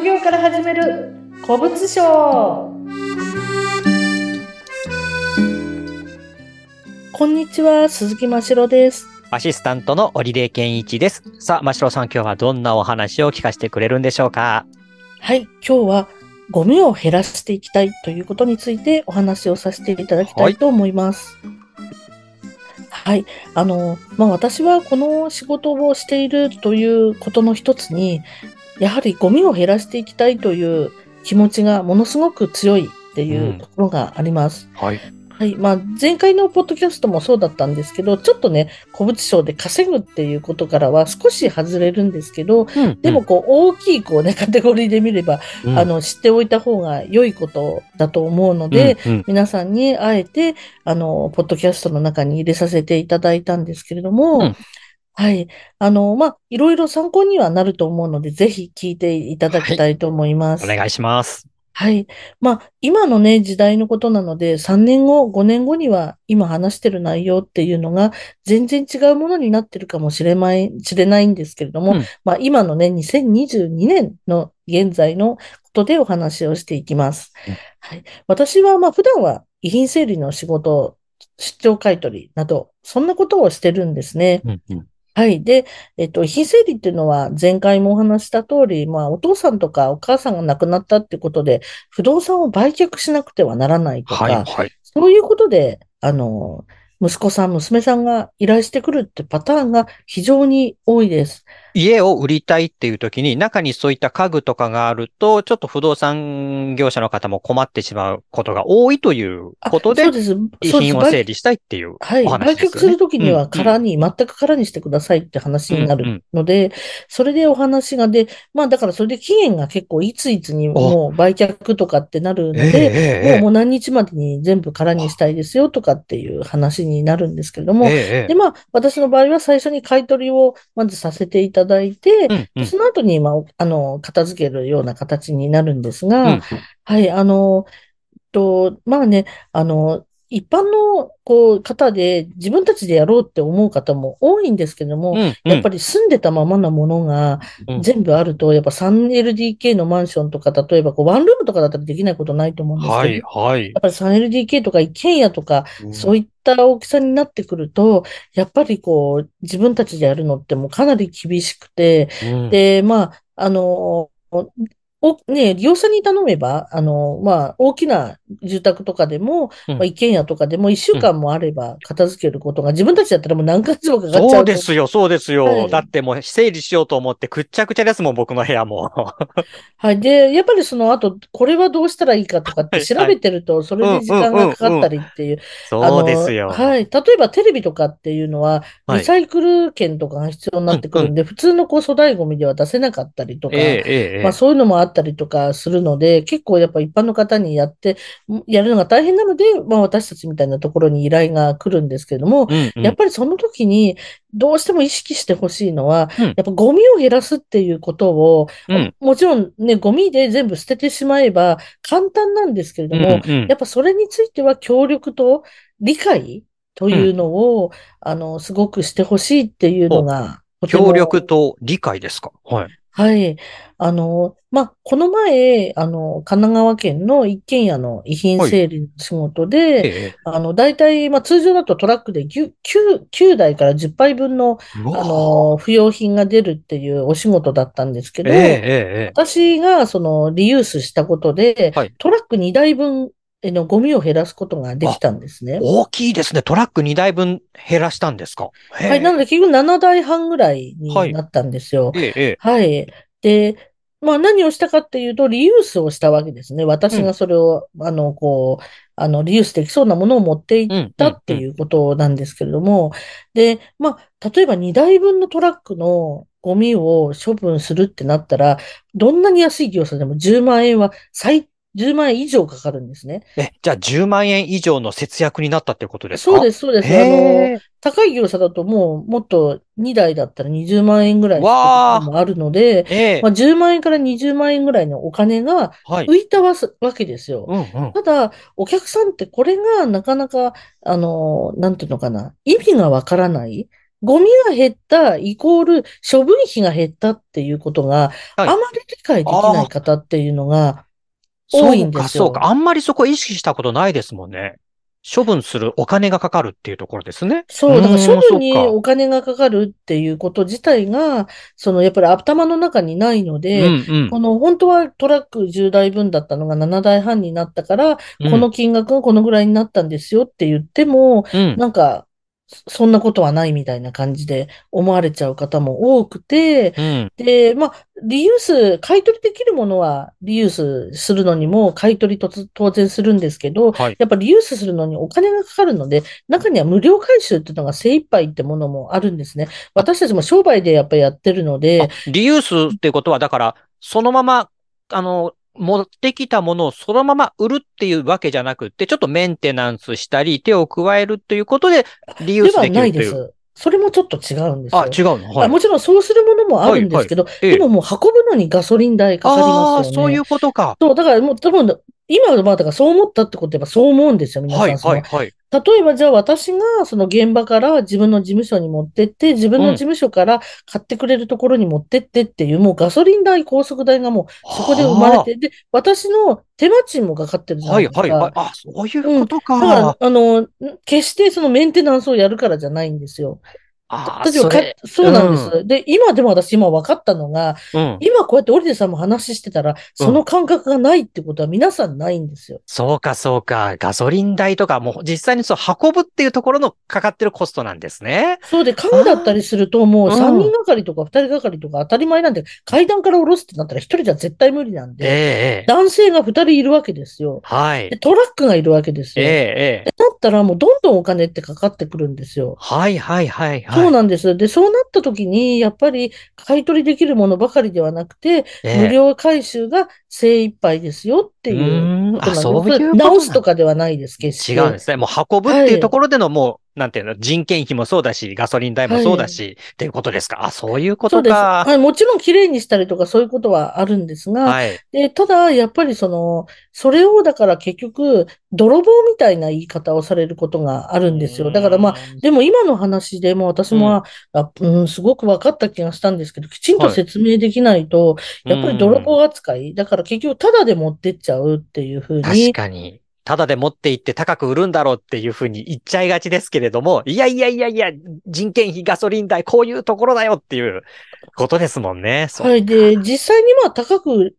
副業から始める古物商こんにちは鈴木真城ですアシスタントの織出健一です。さあ、真城さん、今日はどんなお話を聞かせてくれるんでしょうか？はい今日はゴミを減らしていきたいということについてお話をさせていただきたいと思います。はい。あの、まあ、私はこの仕事をしているということの一つに、やはりゴミを減らしていきたいという気持ちがものすごく強いっていうところがあります。はい。はい。まあ、前回のポッドキャストもそうだったんですけど、ちょっとね、古物商で稼ぐっていうことからは少し外れるんですけど、でも、こう、大きい、こうね、カテゴリーで見れば、うん、あの、知っておいた方が良いことだと思うので、うんうん皆さんにあえて、あの、ポッドキャストの中に入れさせていただいたんですけれども、うんはい。あの、まあ、いろいろ参考にはなると思うので、ぜひ聞いていただきたいと思います。お願いします。はい。まあ、今のね、時代のことなので、3年後、5年後には、今話してる内容っていうのが、全然違うものになってるかもしれない、知れないんですけれども、うんまあ、今のね、2022年の現在のことでお話をしていきます。うんはい。私は、まあ、普段は遺品整理の仕事、出張買取など、そんなことをしてるんですね。うんうんはい。で、えっと、遺品整理っていうのは前回もお話しした通り、まあ、お父さんとかお母さんが亡くなったってことで、不動産を売却しなくてはならないとか、はい、はい。そういうことで、あの、息子さん、娘さんが依頼してくるってパターンが非常に多いです。家を売りたいっていう時に、中にそういった家具とかがあると、ちょっと不動産業者の方も困ってしまうことが多いというあことでそう、です。品を整理したいっていうはい。お売話ですよね。却するときには空に、全く空にしてくださいって話になるので、それでお話がで、まあだからそれで期限が結構いついつにもう売却とかってなるのええで、ええもう何日までに全部空にしたいですよとかっていう話になるんですけれども、で、まあ、私の場合は最初に買い取りをまずさせていただいて、うんうん。その後に、まあ、あの、片付けるような形になるんですが、うんうん。はい、あの、と、まあね、あの、一般の、こう、方で自分たちでやろうって思う方も多いんですけども、うんうん。やっぱり住んでたままのものがうん。全部あると、やっぱ 3LDK のマンションとか、例えばこうワンルームとかだったらできないことないと思うんですはけど、い、はい。や。っぱり 3LDK とか一軒家とか、そういいった大きさになってくると、やっぱりこう、自分たちでやるのってもうかなり厳しくて、うん。で、まあ、あの、お、ね、利用者に頼めば、あの、まあ、大きな住宅とかでも、うんまあ、一軒家とかでも一週間もあれば片付けることが、自分たちだったらもう何ヶ月もかかっちゃうと。そうですよ、そうですよ。はいだってもう整理しようと思ってくっちゃくちゃですもん、僕の部屋も。はい。で、やっぱりその後、これはどうしたらいいかとかって調べてると、それで時間がかかったりっていう。そうですよ。はい。例えばテレビとかっていうのは、はいリサイクル券とかが必要になってくるんで、普通のこう粗大ゴミでは出せなかったりとか、ええ、ええ、ええまあそういうのもあったりとかするので、結構やっぱ一般の方にやって、やるのが大変なので、まあ私たちみたいなところに依頼が来るんですけれども、うんうん。やっぱりその時にどうしても意識してほしいのは、うん。やっぱゴミを減らすっていうことを、うん。もちろんね、ゴミで全部捨ててしまえば簡単なんですけれども、うんうん。やっぱそれについては協力と理解というのを、あの、すごくしてほしいっていうのが、協力と理解ですか？はい。はい。あの、まあ、この前、あの、神奈川県の一軒家の遺品整理の仕事で、ええ。あの、大体、まあ、通常だとトラックで 9, 9, 9台から10杯分の、うわあの、不要品が出るっていうお仕事だったんですけど、ええ、ええ、ええ。私がそのリユースしたことで、はいトラック2台分のゴミを減らすことができたんですね。大きいですね。トラック2台分減らしたんですか？はい。なので結局7台半ぐらいになったんですよ。ええ、ええ。はい。で、まあ何をしたかっていうと、リユースをしたわけですね。私がそれを、あの、こう、あの、リユースできそうなものを持っていったっていうことなんですけれども、で、まあ、例えば2台分のトラックのゴミを処分するってなったら、どんなに安い業者でも10万円は最、10万円以上かかるんですね。え、じゃあ10万円以上の節約になったってことですか？そうですす、そうです。あの。高い業者だともう、もっと2台だったら20万円ぐらいもあるので、ええまあ、10万円から20万円ぐらいのお金がはい。浮いたわすわけですよ。うんうん。ただ、お客さんってこれがなかなか、あの、なんていうのかな、意味がわからない。ゴミが減ったイコール処分費が減ったっていうことが、あまり理解できない方っていうのが多いんですよ。そうか、そうか。あんまりそこ意識したことないですもんね。処分するお金がかかるっていうところですね。そう、だから処分にお金がかかるっていうこと自体が、そのやっぱり頭の中にないので、うんうん、この本当はトラック10台分だったのが7台半になったから、うん、この金額がこのぐらいになったんですよって言っても、うん、なんかそんなことはないみたいな感じで思われちゃう方も多くて、うん、で、まあ、リユース、買い取りできるものはリユースするのにも買い取りと当然するんですけど、はい、やっぱリユースするのにお金がかかるので、中には無料回収っていうのが精一杯ってものもあるんですね。私たちも商売でやっぱりやってるので。リユースっていうことは、だから、そのまま、あの、持ってきたものをそのまま売るっていうわけじゃなくて、ちょっとメンテナンスしたり、手を加えるということで、リユースできるという。ではないです。それもちょっと違うんですよ。あ、違うの、はい、もちろんそうするものもあるんですけど、はいはい、でももう運ぶのにガソリン代かかりますよね。ああ、そういうことか。そう、だからもう多分、今はまあ、だからそう思ったってことはそう思うんですよ、皆さん。はい、はい、はい。例えばじゃあ私がその現場から自分の事務所に持ってって、自分の事務所から買ってくれるところに持ってってっていう、うん、もうガソリン代、高速代がもうそこで生まれて、で、私の手間賃もかかってるじゃないですか。はいはいはい。あ、そういうことか。うん、だから、あの、決してそのメンテナンスをやるからじゃないんですよ。ああ、そそうなんです、うん、で、今でも私今分かったのが、うん、今こうやってオリデさんも話してたら、その感覚がないってことは皆さんないんですよ。うん、そうか、そうか。ガソリン代とか、もう実際にそう運ぶっていうところのかかってるコストなんですね。そうで、家具だったりすると、もう3人がかりとか2人がかりとか当たり前なんで、階段から下ろすってなったら1人じゃ絶対無理なんで、えー、男性が2人いるわけですよ。はい。トラックがいるわけですよ。ええー、だったらもうどんどんお金ってかかってくるんですよ。はいはいはいはい。そうなんです。で、そうなった時に、やっぱり買い取りできるものばかりではなくて、えー、無料回収が精一杯ですよっていうことなんです。そういう直すとかではないです、決して。違うんですね。もう運ぶっていうところでのもう、なんていうの、人件費もそうだし、ガソリン代もそうだし、はい、っていうことですか？あ、そういうことか。はい、もちろん綺麗にしたりとかそういうことはあるんですが、はい、でただ、やっぱりその、それをだから結局、泥棒みたいな言い方をされることがあるんですよ。だからまあ、でも今の話でも私も、うん、うん、すごく分かった気がしたんですけど、きちんと説明できないと、はい、やっぱり泥棒扱い、だから結局、ただで持ってっちゃうっていうふうに。ただで持って行って高く売るんだろうっていうふうに言っちゃいがちですけれども、いやいやいやいや、人件費、ガソリン代、こういうところだよっていうことですもんね。はい。で、実際にまあ高く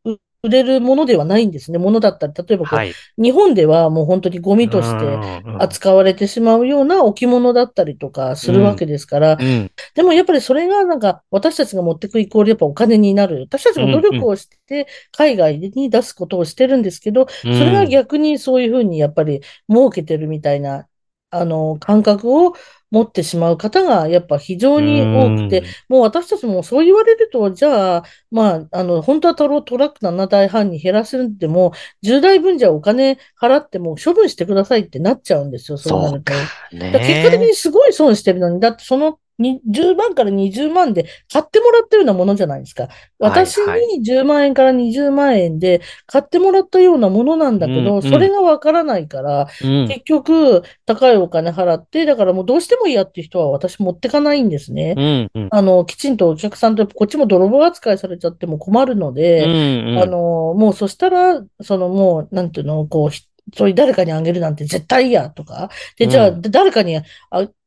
れるものではないんですね。ものだったり、例えばこう、はい、日本ではもう本当にゴミとして扱われてしまうような置物だったりとかするわけですから、うん。うん、でもやっぱりそれがなんか私たちが持ってくイコールやっぱお金になる。私たちも努力をして海外に出すことをしてるんですけど、それが逆にそういうふうにやっぱり儲けてるみたいな、あの、感覚を持ってしまう方がやっぱ非常に多くて、もう私たちもそう言われると、じゃあ、まあ、あの、本当はトロトラック7台半に減らせても、10台分じゃお金払っても処分してくださいってなっちゃうんですよ、そうなると。ね、結果的にすごい損してるのに、だってその10万から20万で買ってもらったようなものじゃないですか。私に10万円から20万円で買ってもらったようなものなんだけど、それがわからないから、結局高いお金払って、だからもうどうしても嫌っていう人は私持ってかないんですね。あの、きちんとお客さんとこっちも泥棒扱いされちゃっても困るので、あの、もうそしたら、そのもう、なんていうの、こう、そういう誰かにあげるなんて絶対嫌とか。で、じゃあ、誰かにあ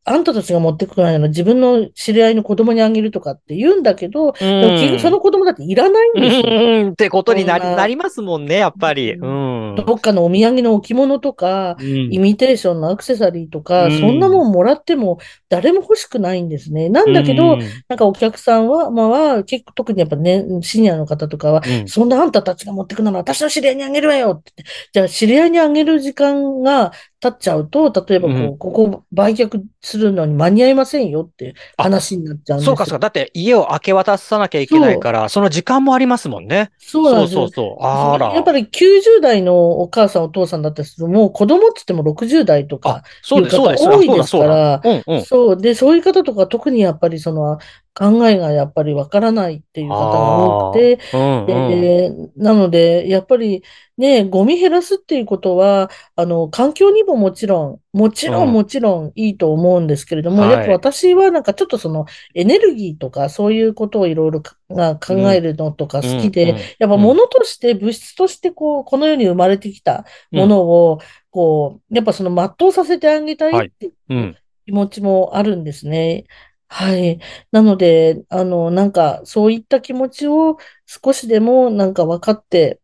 あんたたちが持ってくるなら自分の知り合いの子供にあげるとかって言うんだけど、うん、でもその子供だっていらないんですよ。うん、ってことになりなりますもんね、やっぱり。うん、どっかのお土産の置物とか、うん、イミテーションのアクセサリーとか、そんなもんもらっても誰も欲しくないんですね。なんだけど、なんかお客さんは、まあは、結構特にやっぱね、シニアの方とかは、そんなあんたたちが持ってくなら私の知り合いにあげるわよって。じゃあ知り合いにあげる時間が経っちゃうと、例えばこう、うん、ここ売却するのに間に合いませんよって話になっちゃうんですそうか、そうか。だって家を明け渡さなきゃいけないから、その時間もありますもんね。そうなんですそうそうそう。あら。やっぱり90代のお母さんお父さんだったりすると、もう子供って言っても60代とかいう方多いですから、そう。で、そういう方とか特にやっぱりその、考えがやっぱりわからないっていう方が多くて、うんうん、でなので、やっぱりね、ゴミ減らすっていうことは、あの、環境にももちろん、もちろんもちろんいいと思うんですけれども、はい。やっぱ私はなんかちょっとそのエネルギーとかそういうことをいろいろかが考えるのとか好きで、うんうんやっぱ物として、物質としてこう、この世に生まれてきたものを、こう、やっぱその全うさせてあげたいっていううん。気持ちもあるんですね。はい。はい。なので、あの、なんか、そういった気持ちを少しでもなんか分かって、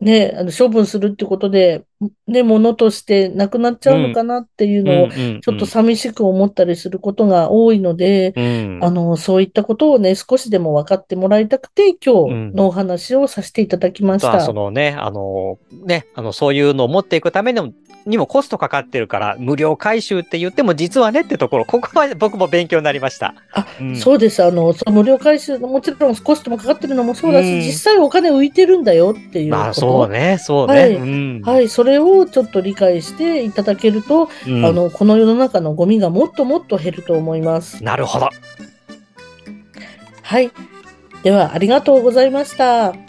ね、あの、処分するってことで、ね、物としてなくなっちゃうのかなっていうのを、ちちょっと寂しく思ったりすることが多いので、うんあの、そういったことをね、少しでも分かってもらいたくて、今日のお話をさせていただきましとはた。そのね、あの、ね、あの、そういうのを持っていくためのにもコストかかってるから、無料回収って言っても実はねってところ、ここは僕も勉強になりました。あ、うんそうです。あの、その無料回収、もちろんコストもかかってるのもそうだし、うん実際お金浮いてるんだよっていうこと。まあ、そうね、そうね。はいうんはい、それをちょっと理解していただけると、うんあの、この世の中のゴミがもっともっと減ると思います。なるほど。はい。では、ありがとうございました。